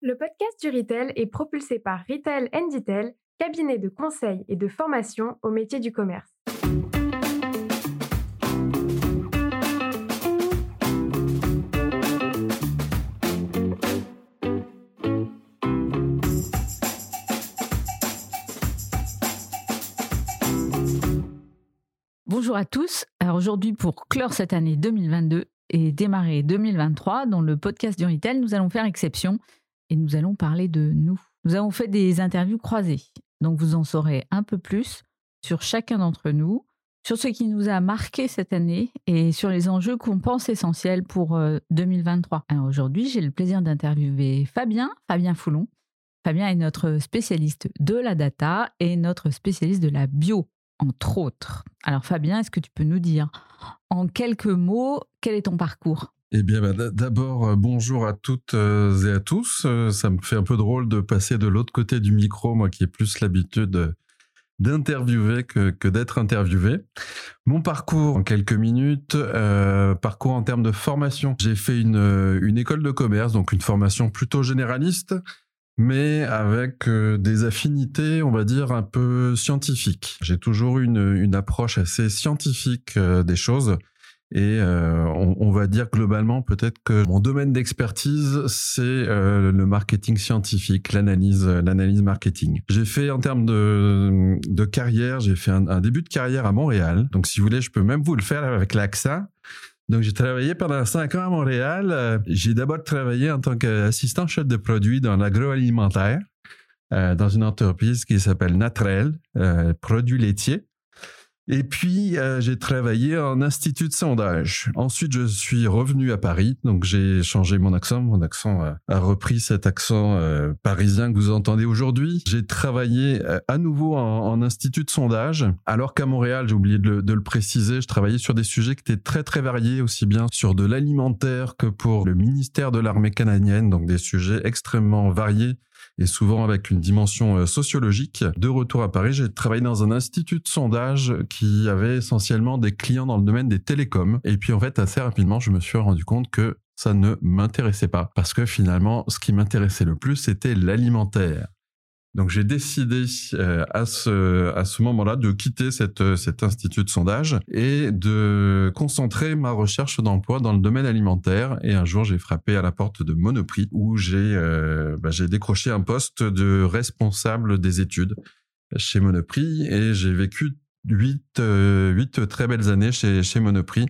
Le podcast du Retail est propulsé par Retail Detail, cabinet de conseil et de formation au métier du commerce. Bonjour à tous. Alors aujourd'hui, pour clore cette année 2022 et démarrer 2023, dans le podcast du Retail, nous allons faire exception et nous allons parler de nous. Nous avons fait des interviews croisées, donc vous en saurez un peu plus sur chacun d'entre nous, sur ce qui nous a marqué cette année et sur les enjeux qu'on pense essentiels pour 2023. Euh, Alors aujourd'hui, j'ai le plaisir d'interviewer Fabien, Fabien Foulon. Fabien est notre spécialiste de la data et notre spécialiste de la bio, entre autres. Alors Fabien, est-ce que tu peux nous dire en quelques mots quel est ton parcours? Eh bien, bah, d'abord, euh, bonjour à toutes euh, et à tous. Euh, ça me fait un peu drôle de passer de l'autre côté du micro, moi qui ai plus l'habitude d'interviewer que, d'être interviewé. Mon parcours en quelques minutes, parcours en termes de formation. J'ai fait une, une école de commerce, donc une formation plutôt généraliste, mais avec des affinités, on va dire, un peu scientifiques. J'ai toujours une, une approche assez scientifique des choses et euh, on, on, va dire globalement peut-être que mon domaine d'expertise c'est euh, le marketing scientifique, l'analyse, l'analyse marketing. J'ai fait en termes de, de carrière, j'ai fait un, début de carrière à Montréal. Donc si vous voulez, je peux même vous le faire avec l'AXA. Donc j'ai travaillé pendant cinq ans à Montréal. J'ai d'abord travaillé en tant qu'assistant chef de produit dans l'agroalimentaire. Euh, dans une entreprise qui s'appelle Natrel, euh, produits laitiers. Et puis, euh, j'ai travaillé en institut de sondage. Ensuite, je suis revenu à Paris. Donc, j'ai changé mon accent. Mon accent a, repris cet accent euh, parisien que vous entendez aujourd'hui. J'ai travaillé euh, à nouveau en, en, institut de sondage. Alors qu'à Montréal, j'ai oublié de le, de le, préciser, je travaillais sur des sujets qui étaient très, très variés, aussi bien sur de l'alimentaire que pour le ministère de l'armée canadienne. Donc, des sujets extrêmement variés et souvent avec une dimension euh, sociologique. De retour à Paris, j'ai travaillé dans un institut de sondage qui avait essentiellement des clients dans le domaine des télécoms. Et puis en fait, assez rapidement, je me suis rendu compte que ça ne m'intéressait pas parce que finalement, ce qui m'intéressait le plus, c'était l'alimentaire. Donc j'ai décidé euh, à ce à ce moment-là de quitter cette euh, cet institut de sondage et de concentrer ma recherche d'emploi dans le domaine alimentaire. Et un jour j'ai frappé à la porte de Monoprix où j'ai euh, bah, j'ai décroché un poste de responsable des études chez Monoprix et j'ai vécu huit, euh, huit très belles années chez, chez Monoprix.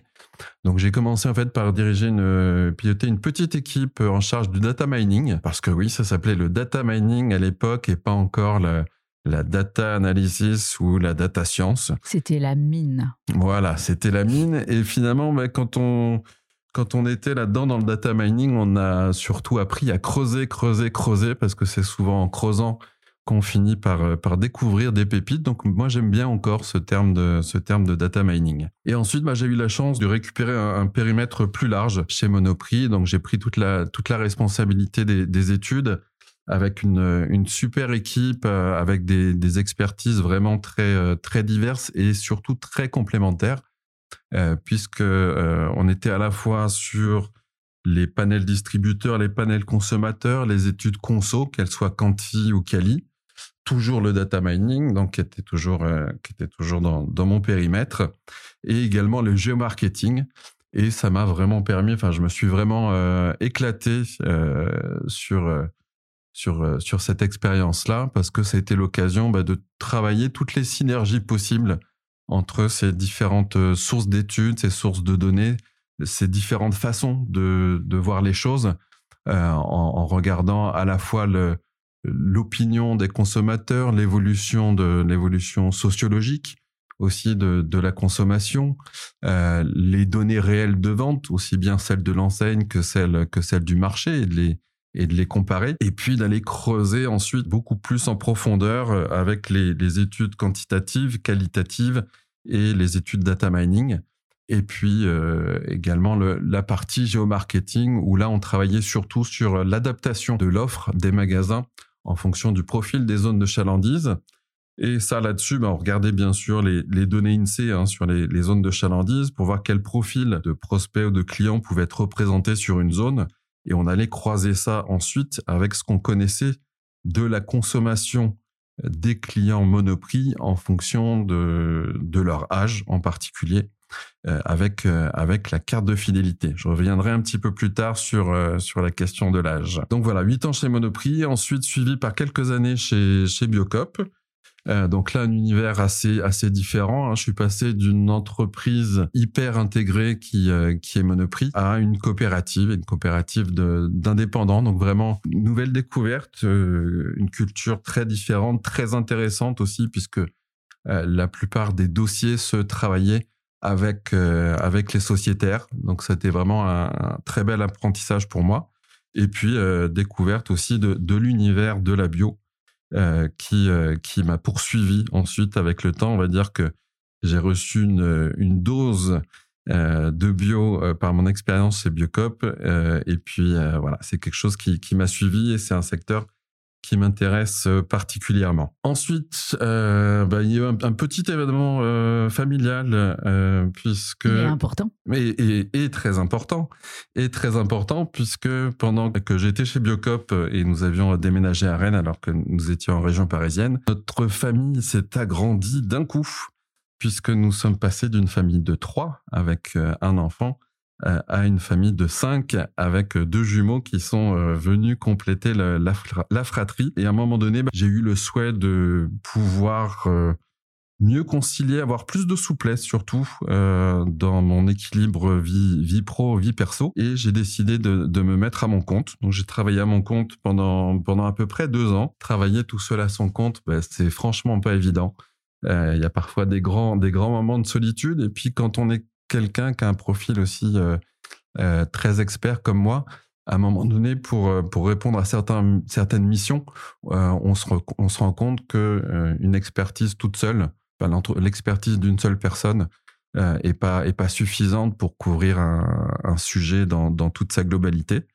Donc j'ai commencé en fait par diriger une, euh, piloter une petite équipe en charge du data mining, parce que oui, ça s'appelait le data mining à l'époque et pas encore la, la data analysis ou la data science. C'était la mine. Voilà, c'était la mine. Et finalement, bah, quand on quand on était là-dedans dans le data mining, on a surtout appris à creuser, creuser, creuser, parce que c'est souvent en creusant qu'on finit par, euh, par découvrir des pépites. Donc moi j'aime bien encore ce terme de, ce terme de data mining. Et ensuite, bah, j'ai eu la chance de récupérer un, périmètre plus large chez Monoprix. Donc j'ai pris toute la, toute la responsabilité des, des études avec une, une, super équipe, euh, avec des, des, expertises vraiment très, euh, très diverses et surtout très complémentaires, euh, puisque on était à la fois sur les panels distributeurs, les panels consommateurs, les études conso, qu'elles soient quanti ou quali, toujours le data mining, donc qui était toujours, euh, qui était toujours dans, mon périmètre, et également le géomarketing. Et ça m'a vraiment permis, enfin, je me suis vraiment euh, éclaté euh, sur, sur, sur cette expérience-là, parce que ça a été l'occasion bah, de travailler toutes les synergies possibles entre ces différentes sources d'études, ces sources de données, ces différentes façons de, de voir les choses, en regardant à la fois le, l'opinion des consommateurs, l'évolution de l'évolution sociologique aussi de, de la consommation, euh, les données réelles de vente, aussi bien celles de l'enseigne que celles que celles du marché, et de les et de les comparer, et puis d'aller creuser ensuite beaucoup plus en profondeur euh, avec les, les études quantitatives, qualitatives et les études data mining, et puis euh, également le, la partie géomarketing où là on travaillait surtout sur l'adaptation de l'offre des magasins en fonction du profil des zones de chalandise. Et ça, là-dessus, ben, on regardait bien sûr les, données INSEE hein, sur les, zones de chalandise pour voir quel profil de prospects ou de clients pouvait être représenté sur une zone. et on allait croiser ça ensuite avec ce qu'on connaissait de la consommation des clients Monoprix en fonction de leur âge en particulier. Euh, avec euh, avec la carte de fidélité. Je reviendrai un petit peu plus tard sur euh, sur la question de l'âge. Donc voilà, huit ans chez Monoprix, ensuite suivi par quelques années chez chez Biocop. donc là, un univers assez assez différent. Hein. Je suis passé d'une entreprise hyper intégrée qui qui est Monoprix à une coopérative, une coopérative d'indépendants. Donc vraiment nouvelle découverte, une culture très différente, très intéressante aussi puisque la plupart des dossiers se travaillaient avec euh, avec les sociétaires. Donc c'était vraiment un, très bel apprentissage pour moi. Et puis euh, découverte aussi de, de l'univers de la bio euh, qui qui m'a poursuivi ensuite avec le temps. On va dire que j'ai reçu une, une dose de bio par mon expérience chez Biocop. et puis voilà, c'est quelque chose qui, qui m'a suivi et c'est un secteur qui m'intéresse euh, particulièrement. Ensuite, euh, bah, il y a eu un, petit événement euh, familial euh, puisque il est important. Et, et, très important et très important puisque pendant que j'étais chez Biocop et nous avions déménagé à Rennes alors que nous étions en région parisienne, notre famille s'est agrandie d'un coup puisque nous sommes passés d'une famille de trois avec un enfant à une famille de cinq avec deux jumeaux qui sont euh, venus compléter la, fratrie. Et à un moment donné, bah, j'ai eu le souhait de pouvoir euh, mieux concilier, avoir plus de souplesse surtout dans mon équilibre vie, vie pro, vie perso. Et j'ai décidé de, de, me mettre à mon compte. Donc j'ai travaillé à mon compte pendant, pendant à peu près deux ans. Travailler tout seul à son compte, bah, c'est franchement pas évident. Il y a parfois des grands, des grands moments de solitude. Et puis quand on est quelqu'un qui a un profil aussi euh, euh, très expert comme moi, à un moment donné, pour, euh, pour répondre à certains, certaines missions, on, se on se rend compte que une expertise toute seule, l'expertise d'une seule personne, est pas est pas suffisante pour couvrir un, un sujet dans, dans toute sa globalité.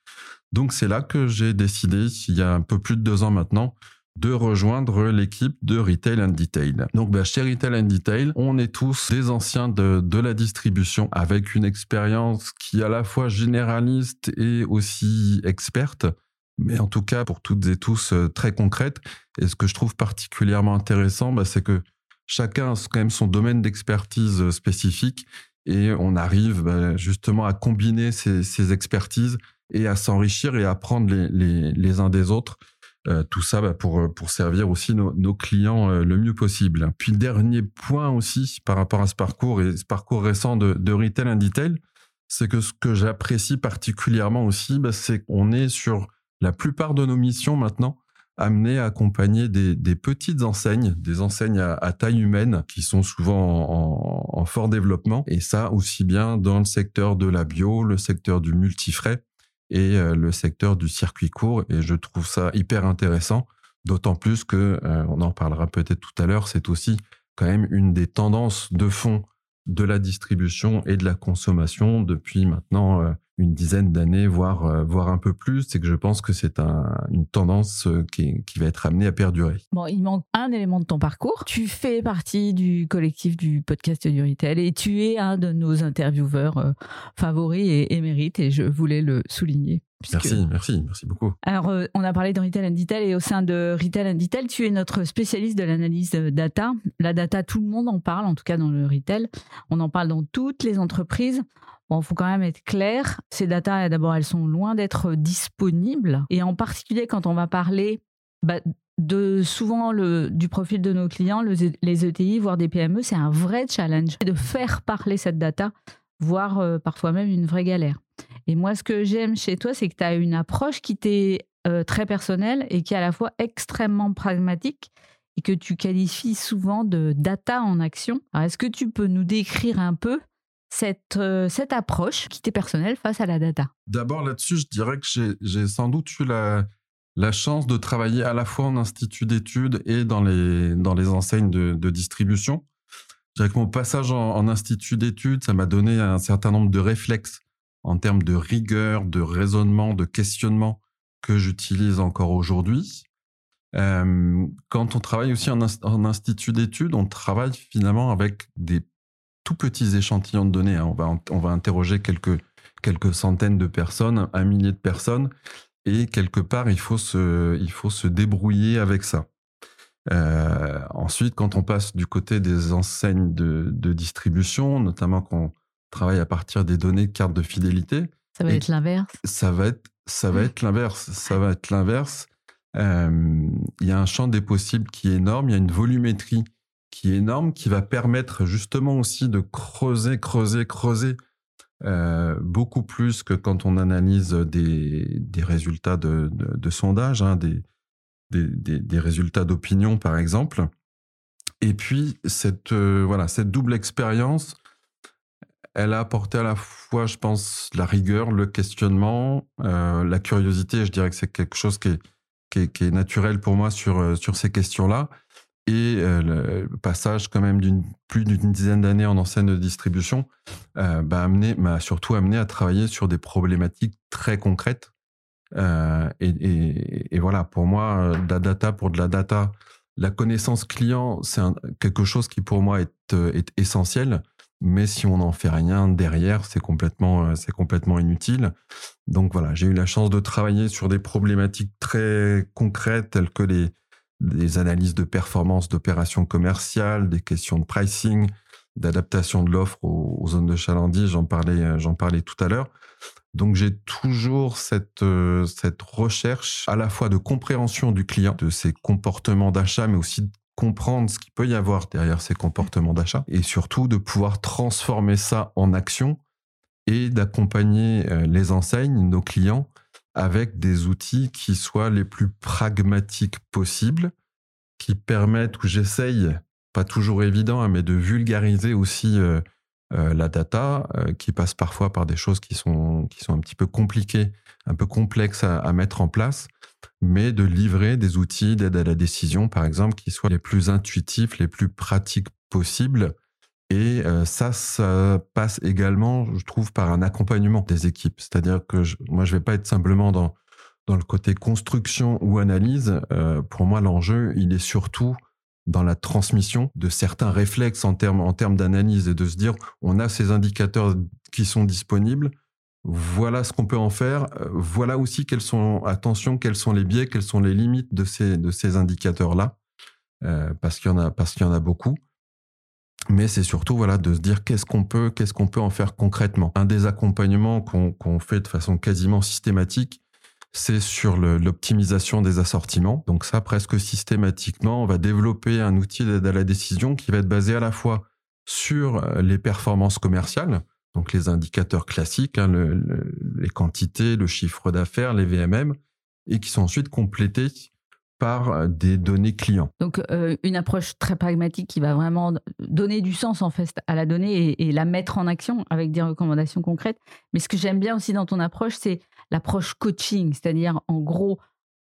Donc c'est là que j'ai décidé, il y a un peu plus de deux ans maintenant, de rejoindre l'équipe de Retail and Detail. Donc bah, chez Retail and Detail, on est tous des anciens de, de la distribution avec une expérience qui est à la fois généraliste et aussi experte, mais en tout cas pour toutes et tous euh, très concrète. Et ce que je trouve particulièrement intéressant, bah, c'est que chacun a quand même son domaine d'expertise euh, spécifique et on arrive bah, justement à combiner ces, expertises et à s'enrichir et à apprendre les uns des autres euh, tout ça bah, pour euh, pour servir aussi nos, clients euh, le mieux possible. Puis dernier point aussi par rapport à ce parcours et ce parcours récent de, retail and detail, c'est que ce que j'apprécie particulièrement aussi, bah, c'est qu'on est sur la plupart de nos missions maintenant amenés à accompagner des, petites enseignes, des enseignes à, taille humaine qui sont souvent en, en, fort développement. Et ça aussi bien dans le secteur de la bio, le secteur du multifrais et euh, le secteur du circuit court. Et je trouve ça hyper intéressant, d'autant plus que, euh, on en parlera peut-être tout à l'heure, c'est aussi quand même une des tendances de fond de la distribution et de la consommation depuis maintenant euh, une dizaine d'années, voire, euh, voire un peu plus, c'est que je pense que c'est un, une tendance euh, qui, qui, va être amenée à perdurer. Bon, il manque un élément de ton parcours. Tu fais partie du collectif du podcast du retail et tu es un de nos intervieweurs euh, favoris et émérites et je voulais le souligner. Merci, merci, merci beaucoup. Alors, on a parlé de Retail and Detail et au sein de Retail and Detail, tu es notre spécialiste de l'analyse data. La data, tout le monde en parle, en tout cas dans le retail. On en parle dans toutes les entreprises. Bon, faut quand même être clair. Ces datas, d'abord, elles sont loin d'être disponibles. Et en particulier, quand on va parler bah, de souvent le, du profil de nos clients, les ETI, voire des PME, c'est un vrai challenge de faire parler cette data, voire euh, parfois même une vraie galère. Et moi, ce que j'aime chez toi, c'est que tu as une approche qui t'est euh, très personnelle et qui est à la fois extrêmement pragmatique et que tu qualifies souvent de data en action. est-ce que tu peux nous décrire un peu cette, euh, cette approche qui t'est personnelle face à la data? D'abord là-dessus, je dirais que j'ai sans doute eu la, chance de travailler à la fois en institut d'études et dans les, dans les enseignes de, de distribution. Je dirais que mon passage en, institut d'études, ça m'a donné un certain nombre de réflexes en termes de rigueur, de raisonnement, de questionnement que j'utilise encore aujourd'hui. Euh, quand on travaille aussi en, en institut d'études, on travaille finalement avec des tout petits échantillons de données. Hein. On, va, on va interroger quelques, quelques centaines de personnes, un millier de personnes, et quelque part, il faut se, il faut se débrouiller avec ça. Euh, ensuite, quand on passe du côté des enseignes de, de distribution, notamment quand on travaille à partir des données de carte de fidélité, Ça va être l'inverse. ça va être, ça va être l'inverse. Ça va être l'inverse. Euh, Il y a un champ des possibles qui est énorme. Il y a une volumétrie qui est énorme, qui va permettre justement aussi de creuser, creuser, creuser euh, beaucoup plus que quand on analyse des, résultats de, de, sondage, hein, des, résultats d'opinion par exemple. Et puis cette euh, voilà cette double expérience, elle a apporté à la fois, je pense, la rigueur, le questionnement, euh, la curiosité. Je dirais que c'est quelque chose qui est, qui est, naturel pour moi sur, sur ces questions-là. Et euh, le passage quand même d'une plus d'une dizaine d'années en enseigne de distribution euh, bah, m'a surtout amené à travailler sur des problématiques très concrètes. Euh, et, voilà, pour moi, de la data pour de la data, la connaissance client, c'est quelque chose qui pour moi est, essentiel. Mais si on n'en fait rien derrière, c'est complètement, c'est complètement inutile. Donc voilà, j'ai eu la chance de travailler sur des problématiques très concrètes telles que les, les analyses de performance d'opérations commerciales, des questions de pricing, d'adaptation de l'offre aux, zones de chalandise. J'en parlais, euh, parlais tout à l'heure. Donc j'ai toujours cette, euh, cette recherche à la fois de compréhension du client, de ses comportements d'achat, mais aussi de comprendre ce qu'il peut y avoir derrière ces comportements d'achat et surtout de pouvoir transformer ça en action et d'accompagner euh, les enseignes, nos clients, avec des outils qui soient les plus pragmatiques possibles, qui permettent, ou j'essaye, pas toujours évident, hein, mais de vulgariser aussi euh, euh, la data, euh, qui passe parfois par des choses qui sont, qui sont un petit peu compliquées, un peu complexes à, à mettre en place, mais de livrer des outils d'aide à la décision, par exemple, qui soient les plus intuitifs, les plus pratiques possibles. Et euh, ça, ça passe également, je trouve, par un accompagnement des équipes. C'est-à-dire que moi, je vais pas être simplement dans, le côté construction ou analyse. Euh, pour moi, l'enjeu, il est surtout dans la transmission de certains réflexes en termes, d'analyse et de se dire, on a ces indicateurs qui sont disponibles. Voilà ce qu'on peut en faire. Euh, Voilà aussi quels sont, attention, quels sont les biais, quelles sont les limites de ces, indicateurs-là. Parce qu'il y en a beaucoup. Mais c'est surtout voilà de se dire qu'est-ce qu'on peut, qu'est-ce qu'on peut en faire concrètement. Un des accompagnements qu'on qu'on fait de façon quasiment systématique, c'est sur l'optimisation des assortiments. Donc ça, presque systématiquement, on va développer un outil d'aide à la décision qui va être basé à la fois sur euh, les performances commerciales, donc les indicateurs classiques, hein, le- le- les quantités, le chiffre d'affaires, les VMM, et qui sont ensuite complétés par euh, des données clients. Donc, euh, une approche très pragmatique qui va vraiment donner du sens en fait à la donnée et, la mettre en action avec des recommandations concrètes. Mais ce que j'aime bien aussi dans ton approche, c'est l'approche coaching, c'est-à-dire en gros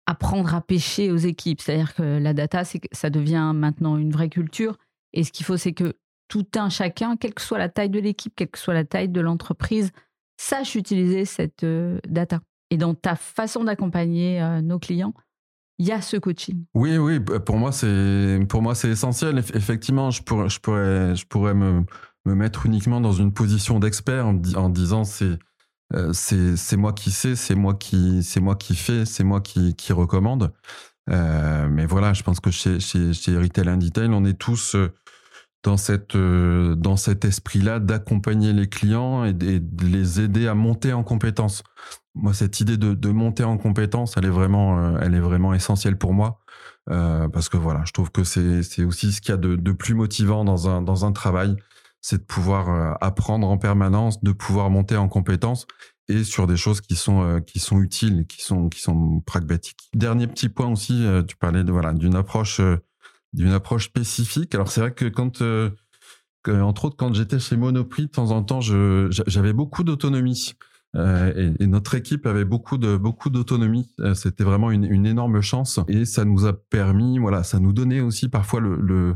apprendre à pêcher aux équipes. C'est-à-dire que la data, que ça devient maintenant une vraie culture. Et ce qu'il faut, c'est que tout un chacun, quelle que soit la taille de l'équipe, quelle que soit la taille de l'entreprise, sache utiliser cette euh, data. Et dans ta façon d'accompagner nos clients, il y a ce coaching. Oui, oui, b- pour moi c'est pour moi c'est essentiel. Eff- Effectivement, je pourrais je pourrais je pourrais me, me mettre uniquement dans une position d'expert en, disant c'est euh, c'est moi qui sais, c'est moi qui c'est moi qui fais, c'est moi qui qui recommande. Euh, mais voilà, je pense que chez chez chez Retail and Detail, on est tous euh, dans cette euh, dans cet esprit-là d'accompagner les clients et de les aider à monter en compétences. Moi, cette idée de, de monter en compétences, elle est vraiment euh, elle est vraiment essentielle pour moi. Euh, parce que voilà, je trouve que c'est aussi ce qu'il y a de, de plus motivant dans un dans un travail, c'est de pouvoir euh, apprendre en permanence, de pouvoir monter en compétences et sur des choses qui sont euh, qui sont utiles, qui sont qui sont pragmatiques. Dernier petit point aussi, tu parlais de voilà d'une approche d'une approche spécifique. Alors c'est vrai que quand entre autres quand j'étais chez Monoprix, de temps en temps, j'avais beaucoup d'autonomie. Euh, et, notre équipe avait beaucoup de beaucoup d'autonomie. Euh, C'était vraiment une, énorme chance et ça nous a permis, voilà, ça nous donnait aussi parfois le, le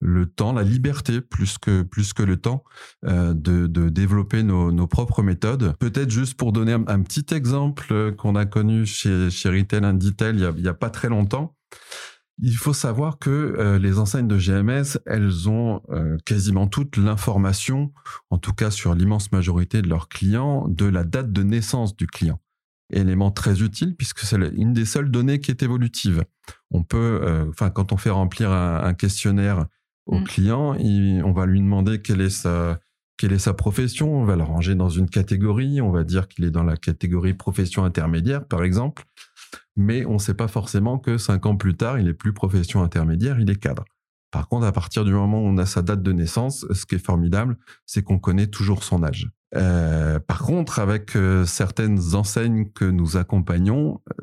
le temps, la liberté plus que plus que le temps euh, de, de développer nos, nos propres méthodes. Peut-être juste pour donner un, petit exemple euh, qu'on a connu chez chez Retail Detail il y a, il y a pas très longtemps. Il faut savoir que euh, les enseignes de GMS, elles ont euh, quasiment toute l'information, en tout cas sur l'immense majorité de leurs clients, de la date de naissance du client. Élément très utile puisque c'est une des seules données qui est évolutive. On peut, euh, enfin, quand on fait remplir un, questionnaire au mm. client, on va lui demander quelle est sa quelle est sa profession, on va le ranger dans une catégorie, on va dire qu'il est dans la catégorie profession intermédiaire, par exemple mais on ne sait pas forcément que cinq ans plus tard, il est plus profession intermédiaire, il est cadre. Par contre, à partir du moment où on a sa date de naissance, ce qui est formidable, c'est qu'on connaît toujours son âge. Euh, par contre, avec euh, certaines enseignes que nous accompagnons, euh,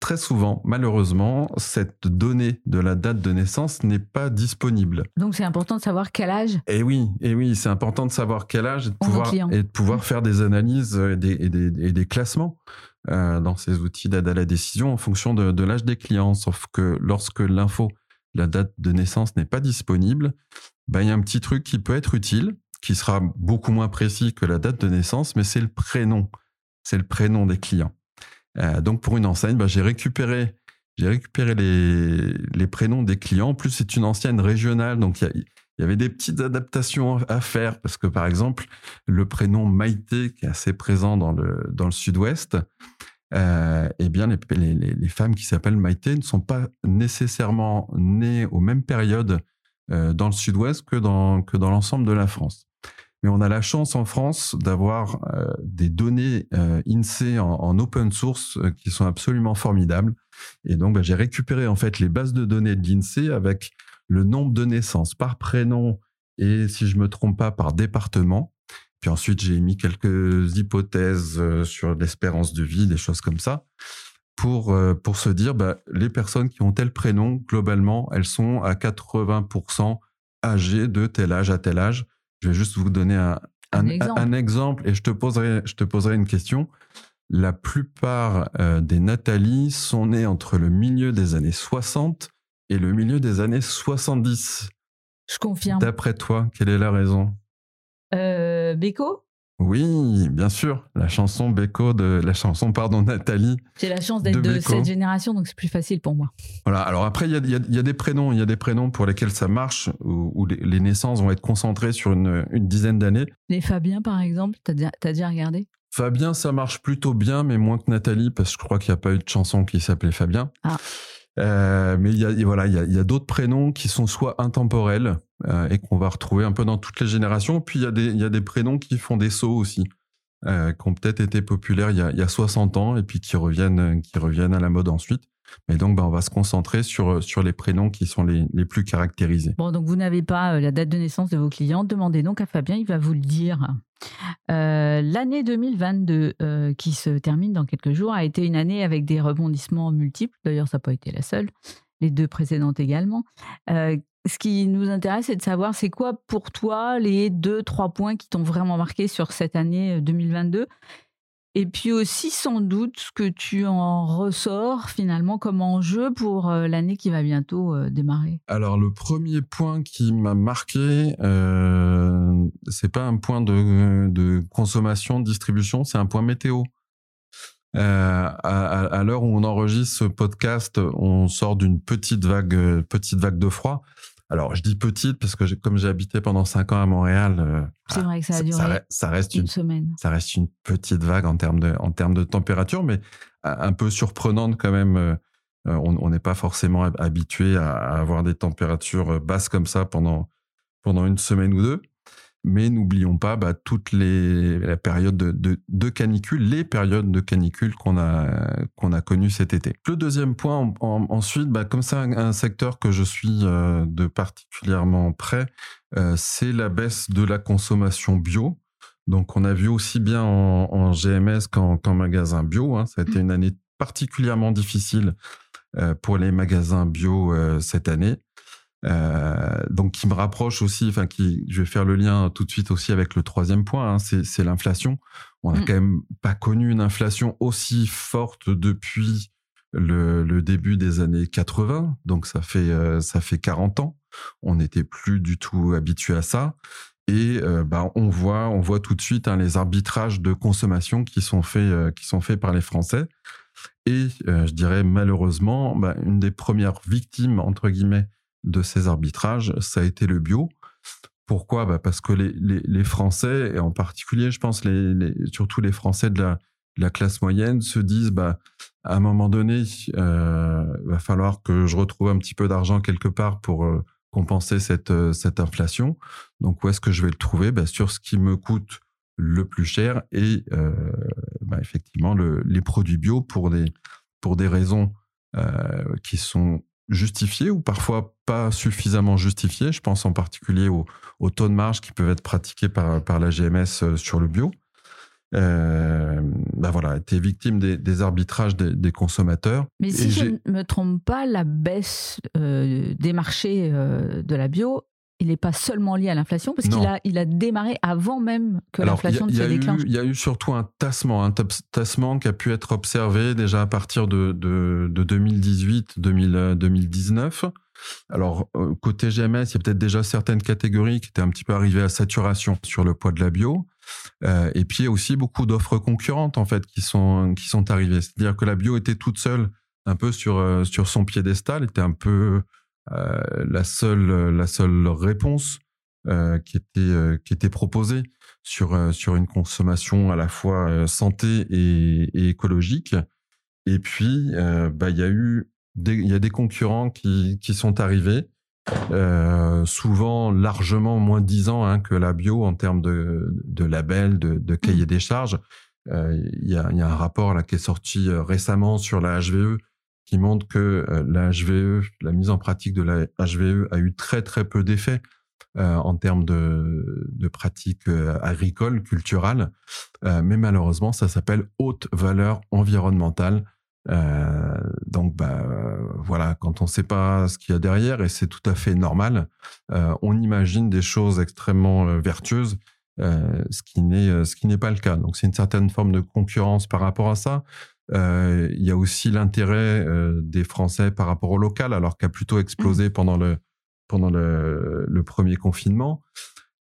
très souvent, malheureusement, cette donnée de la date de naissance n'est pas disponible. Donc c'est important de savoir quel âge Et eh oui, et eh oui, c'est important de savoir quel âge et de, pouvoir, et de pouvoir, faire des analyses et des classements. Euh, dans ces outils d'aide à la décision en fonction de, l'âge des clients. Sauf que lorsque l'info, la date de naissance n'est pas disponible, ben, il y a un petit truc qui peut être utile, qui sera beaucoup moins précis que la date de naissance, mais c'est le prénom. C'est le prénom des clients. Euh, donc pour une enseigne, ben, j'ai récupéré, j'ai récupéré les, les prénoms des clients. En plus, c'est une ancienne régionale, donc y avait des petites adaptations à faire parce que par exemple le prénom Maïté qui est assez présent dans le dans le sud-ouest euh, eh bien, les, femmes qui s'appellent Maïté ne sont pas nécessairement nées aux mêmes périodes euh, dans le sud-ouest que dans, que dans l'ensemble de la France. Mais on a la chance en France d'avoir euh, des données INSEE en, open source qui sont absolument formidables. Et donc, bah, j'ai récupéré en fait les bases de données de l'INSEE avec le nombre de naissances par prénom et, si je me trompe pas, par département. Puis ensuite, j'ai mis quelques hypothèses euh, sur l'espérance de vie, des choses comme ça, pour, euh, pour se dire, bah, les personnes qui ont tel prénom, globalement, elles sont à 80% âgées de tel âge à tel âge. Je vais juste vous donner un, un, exemple. et je te, poserai, je te poserai une question. La plupart euh, des Nathalie sont nées entre le milieu des années 60 et le milieu des années 70. Je confirme. D'après toi, quelle est la raison? Euh, Beko? Oui, bien sûr. La chanson Beko de la chanson pardon Nathalie. J'ai la chance d'être de, cette génération, donc c'est plus facile pour moi. Voilà. Alors après, il y a, des prénoms, il y a des prénoms pour lesquels ça marche, où, les, naissances vont être concentrées sur une, dizaine d'années. Les Fabien, par exemple, t'as déjà, as déjà regardé? Fabien, ça marche plutôt bien, mais moins que Nathalie, parce que je crois qu'il n'y a pas eu de chanson qui s'appelait Fabien. Ah. Euh, mais il y a, voilà, il y a, d'autres prénoms qui sont soit intemporels euh, et qu'on va retrouver un peu dans toutes les générations. Puis il y a des, y a des prénoms qui font des sauts aussi, euh, qui ont peut-être été populaires il y, a, y a 60 ans et puis qui reviennent, qui reviennent à la mode ensuite. Mais donc, ben, on va se concentrer sur, sur les prénoms qui sont les, les plus caractérisés. Bon, donc vous n'avez pas la date de naissance de vos clients. Demandez donc à Fabien, il va vous le dire. Euh, l'année 2022, euh, qui se termine dans quelques jours, a été une année avec des rebondissements multiples. D'ailleurs, ça n'a pas été la seule, les deux précédentes également. Euh, ce qui nous intéresse, c'est de savoir, c'est quoi pour toi les deux, trois points qui t'ont vraiment marqué sur cette année 2022 et puis aussi, sans doute, ce que tu en ressors finalement comme enjeu pour euh, l'année qui va bientôt euh, démarrer. Alors, le premier point qui m'a marqué, euh, c'est pas un point de, consommation, de distribution, c'est un point météo. Euh, à, à l'heure où on enregistre ce podcast, on sort d'une petite vague, petite vague de froid. Alors, je dis petite parce que comme j'ai habité pendant cinq ans à Montréal, euh, c'est vrai que ça a duré ça, reste une, semaine. Ça reste une petite vague en termes de, en termes de température, mais un peu surprenante quand même. Euh, euh, on n'est pas forcément habitué à, avoir des températures basses comme ça pendant, pendant une semaine ou deux. Mais n'oublions pas bah, toutes les la période de, de, canicule, les périodes de canicule qu'on a qu'on a connues cet été. Le deuxième point, ensuite, bah, comme c'est un, secteur que je suis euh, de particulièrement près, euh, c'est la baisse de la consommation bio. Donc, on a vu aussi bien en, GMS qu'en magasin bio. Hein, ça a été une année particulièrement difficile euh, pour les magasins bio cette année. Euh, donc qui me rapproche aussi, enfin qui, je vais faire le lien tout de suite aussi avec le troisième point, hein, c'est l'inflation. On n'a mm. quand même pas connu une inflation aussi forte depuis le, le, début des années 80, donc ça fait euh, ça fait 40 ans. On n'était plus du tout habitué à ça. Et bah, on voit, on voit tout de suite hein, les arbitrages de consommation qui sont faits, qui sont faits par les Français. Et je dirais malheureusement, bah, une des premières victimes entre guillemets de ces arbitrages, ça a été le bio. Pourquoi? Bah Parce que les, les, Français, et en particulier, je pense, les, surtout les Français de la, la, classe moyenne, se disent, bah, à un moment donné, euh, va falloir que je retrouve un petit peu d'argent quelque part pour euh, compenser cette, euh, cette inflation. Donc, où est-ce que je vais le trouver? Bah, Sur ce qui me coûte le plus cher et euh, bah, effectivement le, les produits bio pour des, pour des raisons qui sont justifiées ou parfois pas suffisamment justifiées? Je pense en particulier aux, taux de marge qui peuvent être pratiqués par, par la GMS euh, sur le bio. Euh, ben voilà, été victime des, arbitrages des, consommateurs. Mais si je ne me trompe pas, la baisse euh, des marchés euh, de la bio, il n'est pas seulement lié à l'inflation, parce qu'il a, il a démarré avant même que l'inflation ne se déclenche. Il y a eu surtout un tassement, un tassement qui a pu être observé déjà à partir de, de, de 2018, 2019. Alors, euh, côté GMS, il y a peut-être déjà certaines catégories qui étaient un petit peu arrivées à saturation sur le poids de la bio. Euh, et puis, il y a aussi beaucoup d'offres concurrentes, en fait, qui sont, qui sont arrivées. C'est-à-dire que la bio était toute seule, un peu sur, euh, sur son piédestal, était un peu la, seule, la seule réponse qui, était, qui était proposée sur, sur une consommation à la fois santé et, écologique. Et puis, bah, il y a eu il y a des concurrents qui, qui sont arrivés, euh, souvent largement moins disant hein, que la bio en termes de, de label, de, de cahier mmh. des charges. Euh, il, y a, y, a, un rapport là qui est sorti euh, récemment sur la HVE qui montre que euh, la HVE, la mise en pratique de la HVE a eu très très peu d'effets euh, en termes de, pratiques euh, agricoles, culturelles, mais malheureusement ça s'appelle haute valeur environnementale euh, donc, bah, voilà, quand on ne sait pas ce qu'il y a derrière, et c'est tout à fait normal, euh, on imagine des choses extrêmement euh, vertueuses, euh, ce qui n'est euh, ce qui n'est pas le cas. Donc, c'est une certaine forme de concurrence par rapport à ça. Il y a aussi l'intérêt des Français par rapport au local, alors qu'a plutôt explosé mmh. pendant le pendant le, le premier confinement.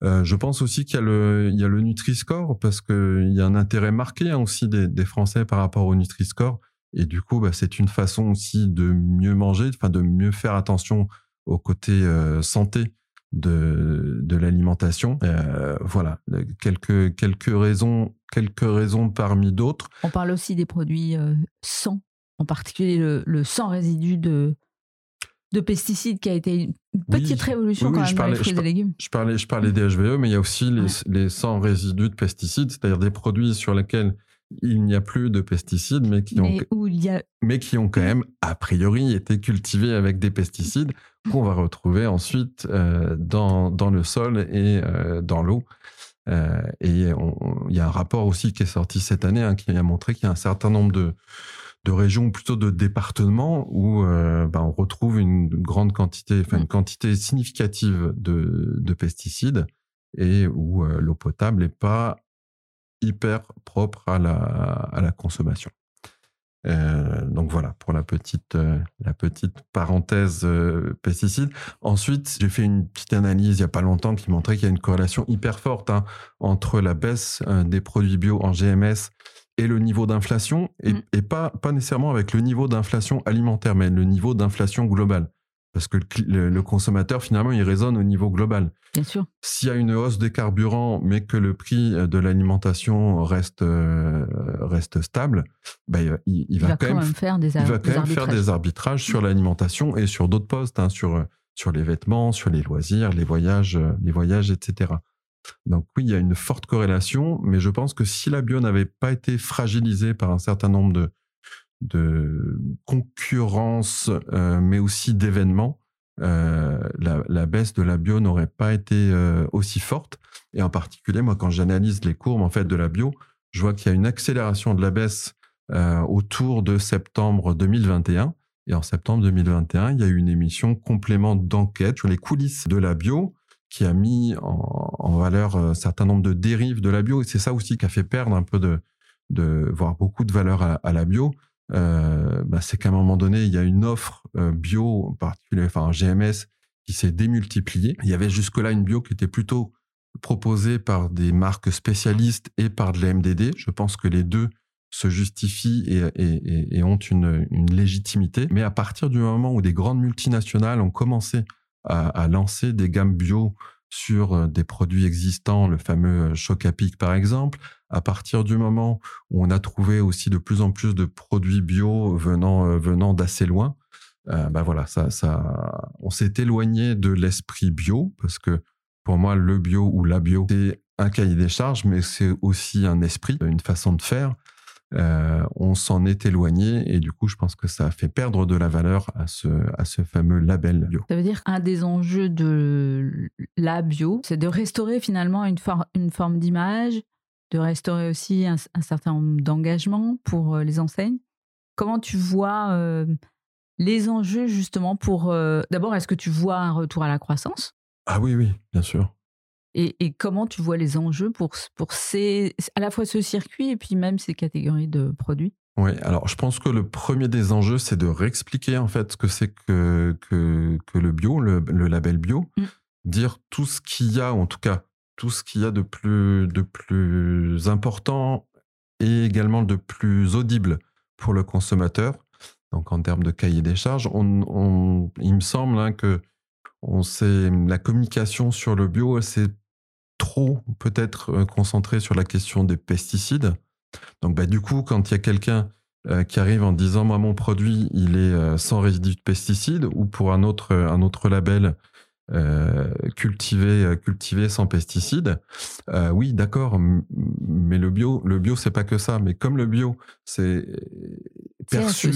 Euh, je pense aussi qu'il y a le, il y a le Nutri-Score parce qu'il y a un intérêt marqué hein, aussi des, des, Français par rapport au Nutri-Score. Et du coup, bah, c'est une façon aussi de mieux manger, enfin de mieux faire attention au côté euh, santé de, de l'alimentation. Euh, voilà, quelques, quelques, raisons, quelques raisons parmi d'autres. On parle aussi des produits euh, sans, en particulier le, le sans résidu de, de pesticides qui a été une petite révolution quand même dans les fruits et légumes. Je parlais, je parlais des HVE, mais il y a aussi les, les sans résidus de pesticides, c'est-à-dire des produits sur lesquels il n'y a plus de pesticides, mais qui, ont, mais qui ont quand même, a priori, été cultivés avec des pesticides qu'on va retrouver ensuite euh, dans, dans le sol et euh, dans l'eau. Euh, et il y a un rapport aussi qui est sorti cette année hein, qui a montré qu'il y a un certain nombre de, de régions, plutôt de départements, où bah, on retrouve une grande quantité, enfin une quantité significative de, de pesticides et où l'eau potable n'est pas hyper propre à la, à la consommation. Euh, donc voilà pour la petite, euh, la petite parenthèse euh, pesticides. Ensuite, j'ai fait une petite analyse il n'y a pas longtemps qui montrait qu'il y a une corrélation hyper forte hein, entre la baisse des produits bio en GMS et le niveau d'inflation, et, mmh. et, pas, pas nécessairement avec le niveau d'inflation alimentaire, mais le niveau d'inflation globale. Parce que le, consommateur, finalement, il résonne au niveau global. Bien sûr. S'il y a une hausse des carburants, mais que le prix de l'alimentation reste, euh, reste stable, bah, il, va, quand, même, faire des, arbitrages. sur l'alimentation et sur d'autres postes, hein, sur, sur les vêtements, sur les loisirs, les voyages, les voyages, etc. Donc oui, il y a une forte corrélation, mais je pense que si la bio n'avait pas été fragilisée par un certain nombre de, de concurrence, euh, mais aussi d'événements, euh, la, baisse de la bio n'aurait pas été euh, aussi forte. Et en particulier, moi, quand j'analyse les courbes en fait de la bio, je vois qu'il y a une accélération de la baisse autour de septembre 2021. Et en septembre 2021, il y a eu une émission complément d'enquête sur les coulisses de la bio qui a mis en, valeur un certain nombre de dérives de la bio. Et c'est ça aussi qui a fait perdre un peu de, de voire beaucoup de valeur à la bio euh, bah, c'est qu'à un moment donné, il y a une offre euh, bio, en particulier, enfin GMS, qui s'est démultipliée. Il y avait jusque-là une bio qui était plutôt proposé par des marques spécialistes et par de la MDD. Je pense que les deux se justifient et, ont une, légitimité. Mais à partir du moment où des grandes multinationales ont commencé à, lancer des gammes bio sur des produits existants, le fameux Choc à pic par exemple, à partir du moment où on a trouvé aussi de plus en plus de produits bio venant, venant d'assez loin, euh, bah voilà, ça, ça, on s'est éloigné de l'esprit bio parce que pour moi, le bio ou la bio, c'est un cahier des charges, mais c'est aussi un esprit, une façon de faire. Euh, on s'en est éloigné et du coup, je pense que ça a fait perdre de la valeur à ce, à ce fameux label bio. Ça veut dire qu'un des enjeux de la bio, c'est de restaurer finalement une, une forme d'image, de restaurer aussi un, certain nombre d'engagements pour euh, les enseignes. Comment tu vois euh, les enjeux justement pour... D'abord, est-ce que tu vois un retour à la croissance? Ah oui, oui, bien sûr. Et, comment tu vois les enjeux pour, pour ces, à la fois ce circuit et puis même ces catégories de produits? Oui, alors je pense que le premier des enjeux, c'est de réexpliquer en fait ce que c'est que, que, le bio, le, label bio, mmh. dire tout ce qu'il y a, en tout cas tout ce qu'il y a de plus, de plus important et également de plus audible pour le consommateur. Donc en termes de cahier des charges, on, il me semble hein, que on sait, la communication sur le bio, c'est trop peut-être euh, concentré sur la question des pesticides. Donc, bah, du coup, quand il y a quelqu'un euh, qui arrive en disant moi mon produit il est euh, sans résidus de pesticides ou pour un autre un autre label cultivé cultivé sans pesticides oui d'accord mais le bio le bio c'est pas que ça mais comme le bio c'est perçu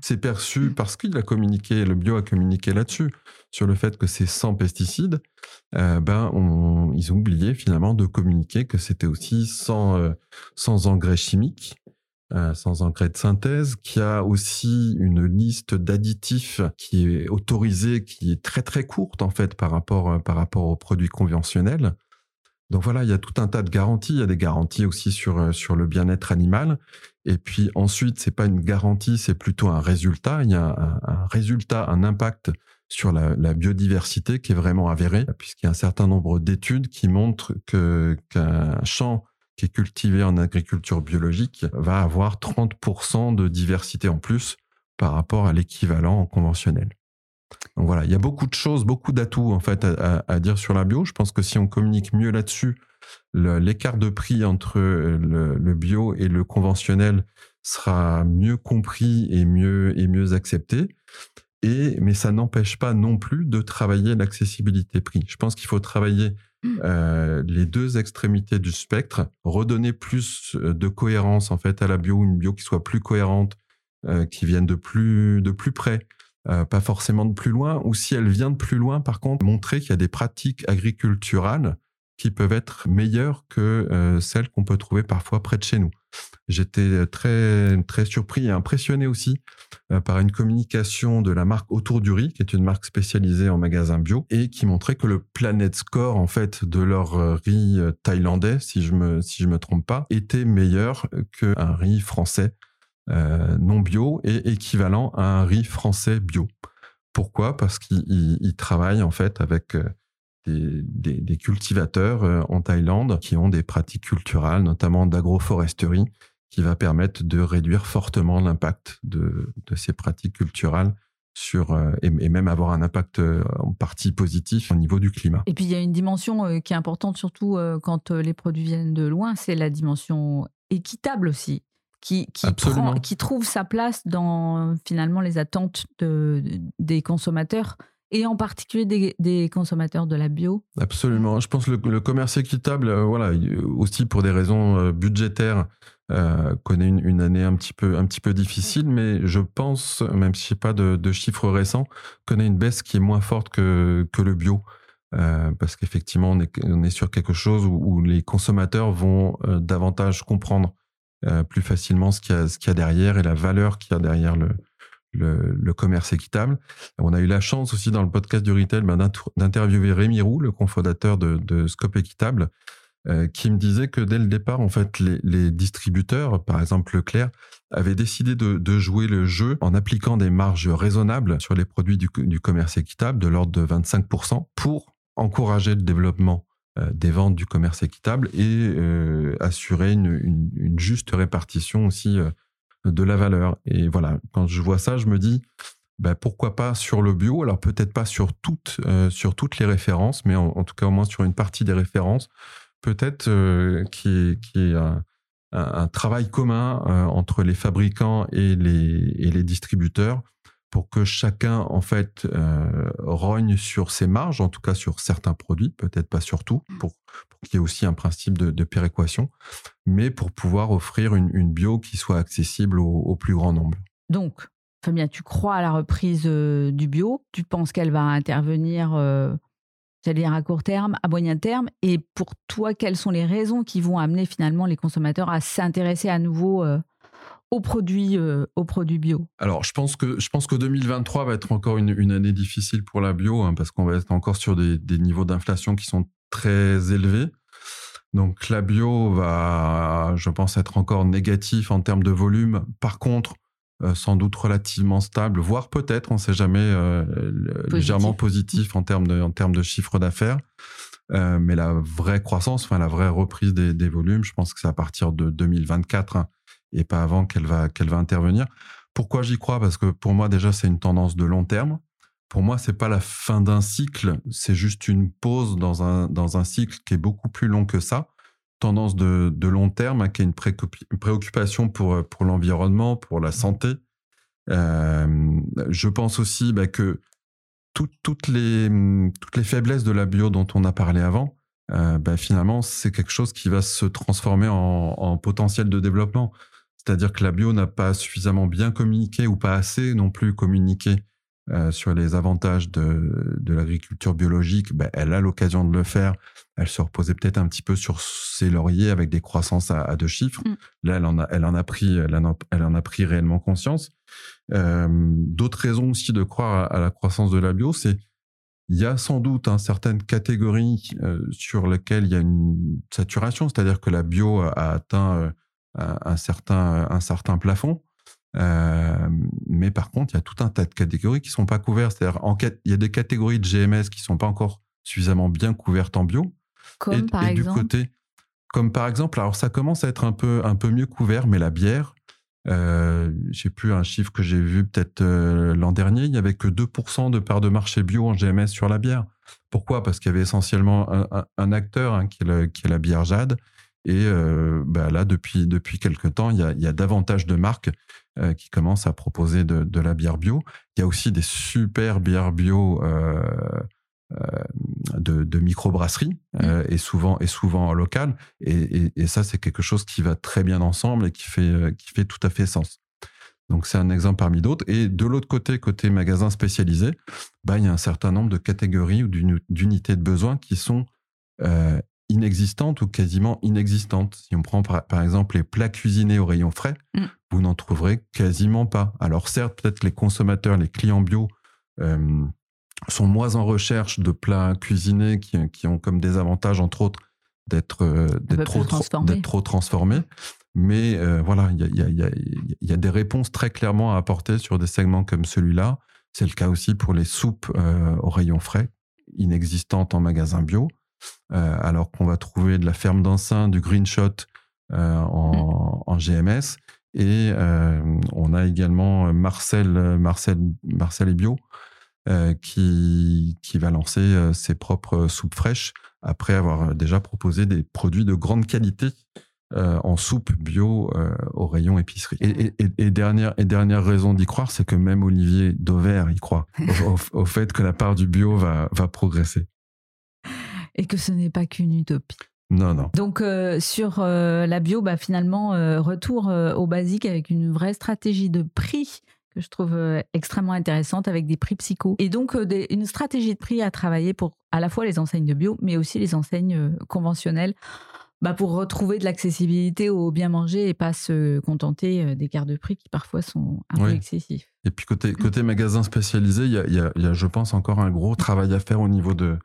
c'est perçu parce qu'il a communiqué le bio a communiqué là-dessus sur le fait que c'est sans pesticides, euh, ben ils ont oublié finalement de communiquer que c'était aussi sans, euh, sans engrais chimiques, euh, sans engrais de synthèse, qui a aussi une liste d'additifs qui est autorisée, qui est très très courte en fait par rapport, par rapport aux produits conventionnels. Donc voilà, il y a tout un tas de garanties. Il y a des garanties aussi sur, sur le bien-être animal. Et puis ensuite, c'est pas une garantie, c'est plutôt un résultat. Il y a un résultat, un impact sur la, biodiversité qui est vraiment avérée, puisqu'il y a un certain nombre d'études qui montrent qu'un champ qui est cultivé en agriculture biologique va avoir 30% de diversité en plus par rapport à l'équivalent conventionnel. Donc voilà, il y a beaucoup de choses, beaucoup d'atouts en fait à, dire sur la bio. Je pense que si on communique mieux là-dessus, l'écart de prix entre le, bio et le conventionnel sera mieux compris et et mieux accepté. Et, mais ça n'empêche pas non plus de travailler l'accessibilité prix. Je pense qu'il faut travailler mmh. euh, les deux extrémités du spectre, redonner plus euh, de cohérence en fait à la bio, une bio qui soit plus cohérente, euh, qui vienne de plus de plus près, euh, pas forcément de plus loin, ou si elle vient de plus loin, par contre, montrer qu'il y a des pratiques agriculturales qui peuvent être meilleures que euh, celles qu'on peut trouver parfois près de chez nous. J'étais très très surpris et impressionné aussi euh, par une communication de la marque Autour du riz, qui est une marque spécialisée en magasins bio et qui montrait que le Planet Score en fait de leur euh, riz thaïlandais, si je me si me trompe pas, était meilleur qu'un riz français non bio et équivalent à un riz français bio. Pourquoi? Parce qu'ils travaillent en fait avec des, cultivateurs euh, en Thaïlande qui ont des pratiques culturelles, notamment d'agroforesterie, qui va permettre de réduire fortement l'impact de, ces pratiques culturelles sur, euh, et, même avoir un impact euh, en partie positif au niveau du climat. Et puis il y a une dimension qui est importante, surtout quand les produits viennent de loin, c'est la dimension équitable aussi. Qui, qui, qui, trouve sa place dans finalement les attentes de, des consommateurs et en particulier des, consommateurs de la bio Absolument. Je pense que le, commerce équitable, euh, voilà, aussi pour des raisons euh, budgétaires, euh, connaît une, année un petit peu un petit peu difficile, mais je pense, même si je n'ai pas de, chiffres récents, connaît une baisse qui est moins forte que que le bio. parce qu'effectivement, on est, on est sur quelque chose où, les consommateurs vont davantage comprendre plus facilement ce qu'il y, y, a derrière et la valeur qu'il y a derrière le, le, commerce équitable. On a eu la chance aussi dans le podcast du retail ben, d'interviewer Rémi Roux, le cofondateur de, de Scope Équitable, euh, qui me disait que dès le départ, en fait, les, distributeurs, par exemple Leclerc, avaient décidé de, jouer le jeu en appliquant des marges raisonnables sur les produits du, commerce équitable de l'ordre de 25% pour encourager le développement des ventes du commerce équitable et assurer une, juste répartition aussi de la valeur. Et voilà, quand je vois ça, je me dis, ben, pourquoi pas sur le bio? Alors peut-être pas sur toutes, sur toutes les références, mais en, tout cas au moins sur une partie des références, peut-être qui est, un, travail commun entre les fabricants et les, et les distributeurs pour que chacun en fait euh, rogne sur ses marges, en tout cas sur certains produits, peut-être pas sur tout, mmh. pour, qu'il y ait aussi un principe de, péréquation, mais pour pouvoir offrir une, bio qui soit accessible au, plus grand nombre. Donc, Fabien, tu crois à la reprise euh, du bio? Tu penses qu'elle va intervenir, euh, j'allais dire à court terme, à moyen terme? Et pour toi, quelles sont les raisons qui vont amener finalement les consommateurs à s'intéresser à nouveau aux produits, euh, aux produits bio Alors, je pense que je pense que 2023 va être encore une, année difficile pour la bio hein, parce qu'on va être encore sur des, niveaux d'inflation qui sont très élevés. Donc, la bio va, je pense, être encore négatif en termes de volume. Par contre, euh, sans doute relativement stable, voire peut-être, on ne sait jamais, euh, légèrement positif en termes de, en termes de chiffre d'affaires. mais la vraie croissance, enfin la vraie reprise des, volumes, je pense que c'est à partir de 2024 et pas avant qu'elle va, qu'elle va intervenir. Pourquoi j'y crois? Parce que pour moi, déjà, c'est une tendance de long terme. Pour moi, c'est pas la fin d'un cycle, c'est juste une pause dans un, dans un cycle qui est beaucoup plus long que ça. Tendance de, de long terme, hein, qui est une, préoccupation pour, pour l'environnement, pour la santé. Euh, je pense aussi bah, que toutes, les, toutes les faiblesses de la bio dont on a parlé avant, euh, bah, finalement, c'est quelque chose qui va se transformer en potentiel de développement. C'est-à-dire que la bio n'a pas suffisamment bien communiqué ou pas assez non plus communiqué euh, sur les avantages de, l'agriculture biologique. Ben, elle a l'occasion de le faire. Elle se reposait peut-être un petit peu sur ses lauriers avec des croissances à, deux chiffres. Mm. Là, elle en a, elle en a pris, elle en a, pris réellement conscience. Euh, d'autres raisons aussi de croire à, la croissance de la bio, c'est il y a sans doute hein, certaines catégories euh, sur lesquelles il y a une saturation, c'est-à-dire que la bio a atteint un, certain, un certain plafond. Euh, mais par contre, il y a tout un tas de catégories qui sont pas couvertes. C'est-à-dire, il y a des catégories de GMS qui sont pas encore suffisamment bien couvertes en bio. Comme par exemple. Du côté, comme par exemple, alors ça commence à être un peu, un peu mieux couvert, mais la bière, euh, j'ai plus un chiffre que j'ai vu peut-être euh, l'an dernier, il n'y avait que 2% de part de marché bio en GMS sur la bière. Pourquoi? Parce qu'il y avait essentiellement un, acteur hein, qui, est qui, est la bière Jade et euh, bah là, depuis, depuis quelques temps, il y a, y a davantage de marques euh, qui commencent à proposer de, de, la bière bio. Il y a aussi des super bières bio euh, de, de microbrasserie mmh. et souvent et souvent local. Et, et, ça, c'est quelque chose qui va très bien ensemble et qui fait, qui fait tout à fait sens. Donc c'est un exemple parmi d'autres. Et de l'autre côté, côté magasin spécialisé, bah, il y a un certain nombre de catégories ou d'unités de besoin qui sont euh, inexistantes ou quasiment inexistantes. Si on prend par, exemple les plats cuisinés au rayon frais, mm. vous n'en trouverez quasiment pas. Alors certes, peut-être les consommateurs, les clients bio euh, sont moins en recherche de plats cuisinés qui, ont comme des avantages, entre autres, d'être euh, trop, trop, transformés. Mais euh, voilà, il y a, y, y a, des réponses très clairement à apporter sur des segments comme celui-là. C'est le cas aussi pour les soupes au rayon frais, inexistantes en magasin bio. Euh, alors qu'on va trouver de la ferme d'enceint, du green shot euh, en, GMS. Et euh, on a également Marcel, Marcel, Marcel et Bio qui, qui va lancer ses propres soupes fraîches après avoir déjà proposé des produits de grande qualité en soupe bio au rayon épicerie. Et, dernière, et dernière raison d'y croire, c'est que même Olivier Dauvert y croit au, fait que la part du bio va, va progresser et que ce n'est pas qu'une utopie. Non, non. Donc euh, sur euh, la bio, bah, finalement, euh, retour au basique avec une vraie stratégie de prix que je trouve extrêmement intéressante avec des prix psycho. Et donc une stratégie de prix à travailler pour à la fois les enseignes de bio, mais aussi les enseignes conventionnelles. Bah, pour retrouver de l'accessibilité au bien manger et pas se contenter des quarts de prix qui parfois sont un peu excessifs. Et puis côté, côté magasin spécialisé, il y a, je pense, encore un gros travail à faire au niveau de,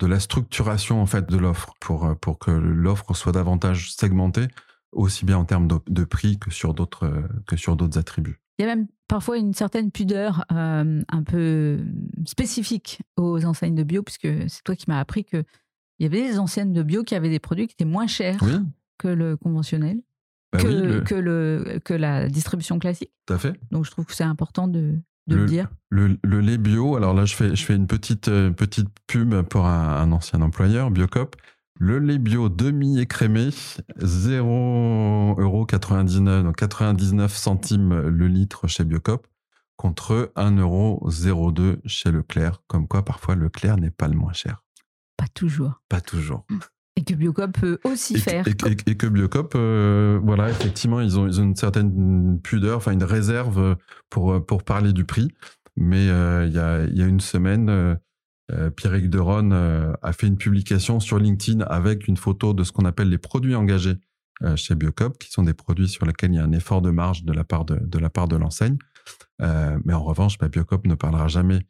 de la structuration en fait de l'offre pour euh, pour que l'offre soit davantage segmentée aussi bien en termes de, prix que sur d'autres euh, que sur d'autres attributs. Il y a même parfois une certaine pudeur euh, un peu spécifique aux enseignes de bio puisque c'est toi qui m'as appris que il y avait des anciennes de bio qui avaient des produits qui étaient moins chers Oui, que le conventionnel, bah que, oui, le- que, le, que la distribution classique. tout à fait. Donc je trouve que c'est important de, de le, Le- dire. Le, le lait bio, alors là, je fais, je fais une petite, euh, petite pub pour un, un ancien employeur, Biocop. Le lait bio demi-écrémé, 0,99€, donc 99 centimes le litre chez Biocop, contre 1,02€ chez Leclerc. Comme quoi, parfois, Leclerc n'est pas le moins cher. Pas toujours. Pas toujours. Et que Biocop peut aussi Et, faire. et- et- et que Biocop, euh, voilà, effectivement, ils ont, ils ont une certaine pudeur, enfin une réserve pour, pour parler du prix. Mais euh, il y, a, y a une semaine, euh, euh, Pierrick Deron a fait une publication sur LinkedIn avec une photo de ce qu'on appelle les produits engagés chez Biocop, qui sont des produits sur lesquels il y a un effort de marge de la part de, de la part de l'enseigne. Mais en revanche, bah, Biocop ne parlera jamais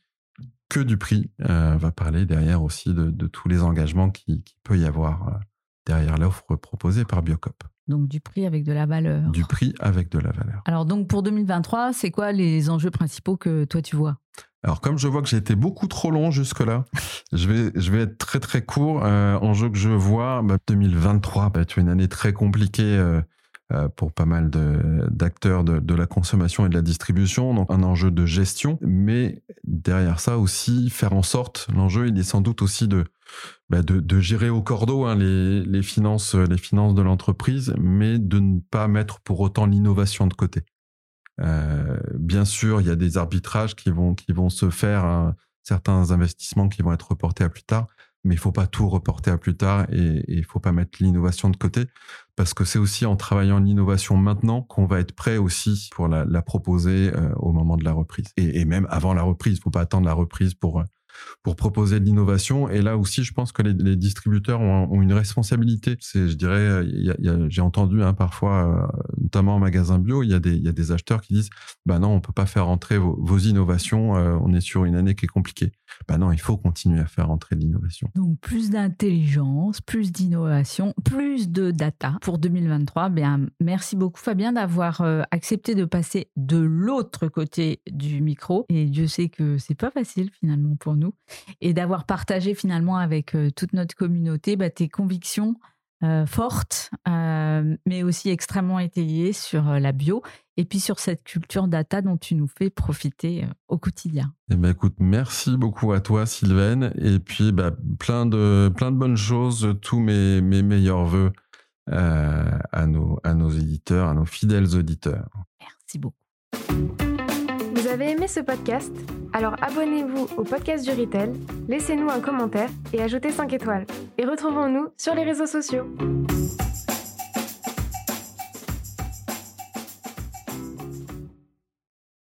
que du prix, euh, va parler derrière aussi de, de tous les engagements qui, qui peut y avoir euh, derrière l'offre proposée par Biocop. Donc du prix avec de la valeur. Du prix avec de la valeur. Alors donc pour 2023, c'est quoi les enjeux principaux que toi tu vois? Alors comme je vois que j'ai été beaucoup trop long jusque-là, je vais, je vais être très très court. Euh, enjeu que je vois, bah, 2023 va être une année très compliquée euh, pour pas mal d'acteurs de, de la consommation et de la distribution, donc un enjeu de gestion, mais derrière ça aussi faire en sorte, l'enjeu il est sans doute aussi de, bah, de, de gérer au cordeau hein, les, les finances, les finances de l'entreprise, mais de ne pas mettre pour autant l'innovation de côté. Euh, bien sûr, il y a des arbitrages qui vont, qui vont se faire, hein, certains investissements qui vont être reportés à plus tard, mais il faut pas tout reporter à plus tard et il faut pas mettre l'innovation de côté parce que c'est aussi en travaillant l'innovation maintenant qu'on va être prêt aussi pour la, la proposer euh, au moment de la reprise et, et même avant la reprise. Il faut pas attendre la reprise pour euh, pour proposer de l'innovation. Et là aussi, je pense que les, distributeurs ont, une responsabilité. Je dirais, a- j'ai entendu hein, parfois, euh, notamment en magasin bio, il y, a des, acheteurs qui disent, bah non, on peut pas faire rentrer vos, innovations. euh, on est sur une année qui est compliquée. Bah non, il faut continuer à faire rentrer de l'innovation. Donc plus d'intelligence, plus d'innovation, plus de data pour 2023. Bien, merci beaucoup Fabien d'avoir euh, accepté de passer de l'autre côté du micro. Et Dieu sait que c'est pas facile finalement pour nous. Et d'avoir partagé finalement avec euh, toute notre communauté bah, tes convictions euh, fortes, euh, mais aussi extrêmement étayées sur la bio et puis sur cette culture data dont tu nous fais profiter au quotidien. Eh ben écoute, merci beaucoup à toi Sylvaine et puis bah, plein de plein de bonnes choses, tous mes mes meilleurs voeux euh, à nos à nos éditeurs, à nos fidèles auditeurs. Merci beaucoup. Avez aimé ce podcast? Alors abonnez-vous au podcast du Retail, laissez-nous un commentaire et ajoutez 5 étoiles. Et retrouvons-nous sur les réseaux sociaux.